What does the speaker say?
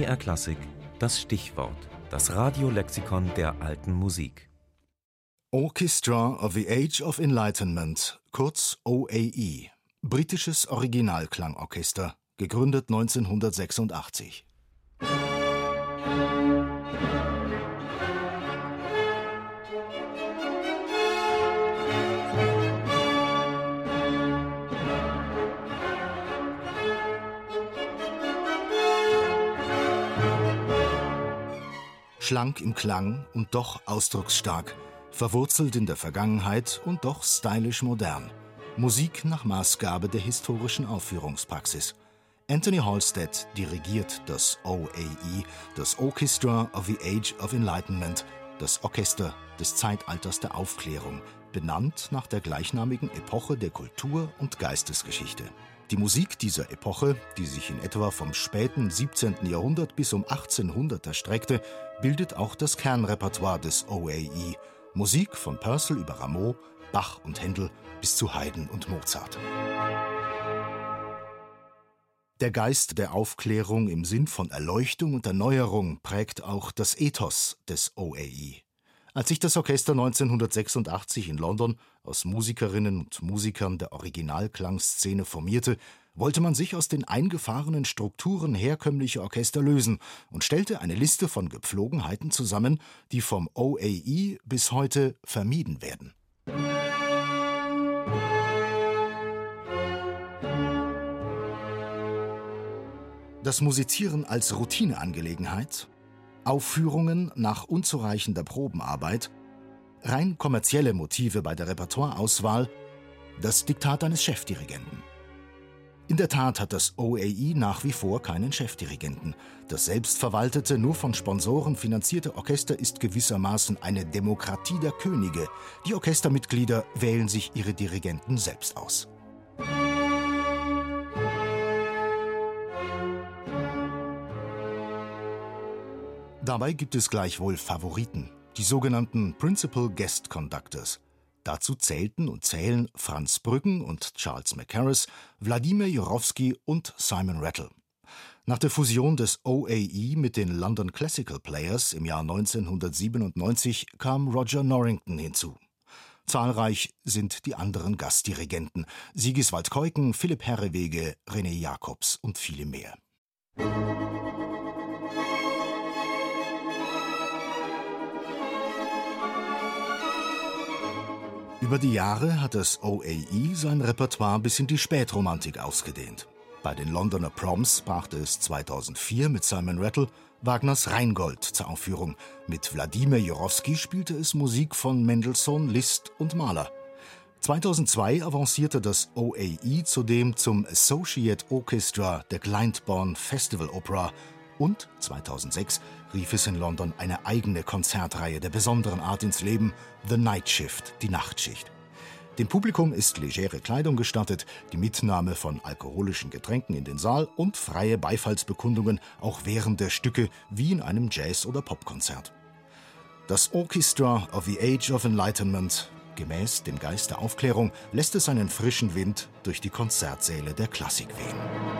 BR Klassik das Stichwort, das Radiolexikon der alten Musik. Orchestra of the Age of Enlightenment, kurz OAE, britisches Originalklangorchester, gegründet 1986. Schlank im Klang und doch ausdrucksstark, verwurzelt in der Vergangenheit und doch stylisch modern. Musik nach Maßgabe der historischen Aufführungspraxis. Anthony Halstead dirigiert das OAE, das Orchestra of the Age of Enlightenment, das Orchester des Zeitalters der Aufklärung, benannt nach der gleichnamigen Epoche der Kultur- und Geistesgeschichte. Die Musik dieser Epoche, die sich in etwa vom späten 17. Jahrhundert bis um 1800 erstreckte, bildet auch das Kernrepertoire des OAE. Musik von Purcell über Rameau, Bach und Händel bis zu Haydn und Mozart. Der Geist der Aufklärung im Sinn von Erleuchtung und Erneuerung prägt auch das Ethos des OAE. Als sich das Orchester 1986 in London aus Musikerinnen und Musikern der Originalklangszene formierte, wollte man sich aus den eingefahrenen Strukturen herkömmlicher Orchester lösen und stellte eine Liste von Gepflogenheiten zusammen, die vom OAE bis heute vermieden werden. Das Musizieren als Routineangelegenheit Aufführungen nach unzureichender Probenarbeit, rein kommerzielle Motive bei der Repertoireauswahl, das Diktat eines Chefdirigenten. In der Tat hat das OAI nach wie vor keinen Chefdirigenten. Das selbstverwaltete, nur von Sponsoren finanzierte Orchester ist gewissermaßen eine Demokratie der Könige. Die Orchestermitglieder wählen sich ihre Dirigenten selbst aus. Dabei gibt es gleichwohl Favoriten, die sogenannten Principal Guest Conductors. Dazu zählten und zählen Franz Brüggen und Charles Mackerras, Wladimir Jorowski und Simon Rattle. Nach der Fusion des OAE mit den London Classical Players im Jahr 1997 kam Roger Norrington hinzu. Zahlreich sind die anderen Gastdirigenten: Sigiswald Keuken, Philipp Herrewege, René Jacobs und viele mehr. Über die Jahre hat das OAE sein Repertoire bis in die Spätromantik ausgedehnt. Bei den Londoner Proms brachte es 2004 mit Simon Rattle Wagners Rheingold zur Aufführung. Mit Wladimir Jorowski spielte es Musik von Mendelssohn, Liszt und Mahler. 2002 avancierte das OAE zudem zum Associate Orchestra der Glyndebourne Festival Opera und 2006 rief es in London eine eigene Konzertreihe der besonderen Art ins Leben, The Night Shift, die Nachtschicht. Dem Publikum ist legere Kleidung gestattet, die Mitnahme von alkoholischen Getränken in den Saal und freie Beifallsbekundungen auch während der Stücke wie in einem Jazz- oder Popkonzert. Das Orchestra of the Age of Enlightenment, gemäß dem Geist der Aufklärung, lässt es einen frischen Wind durch die Konzertsäle der Klassik wehen.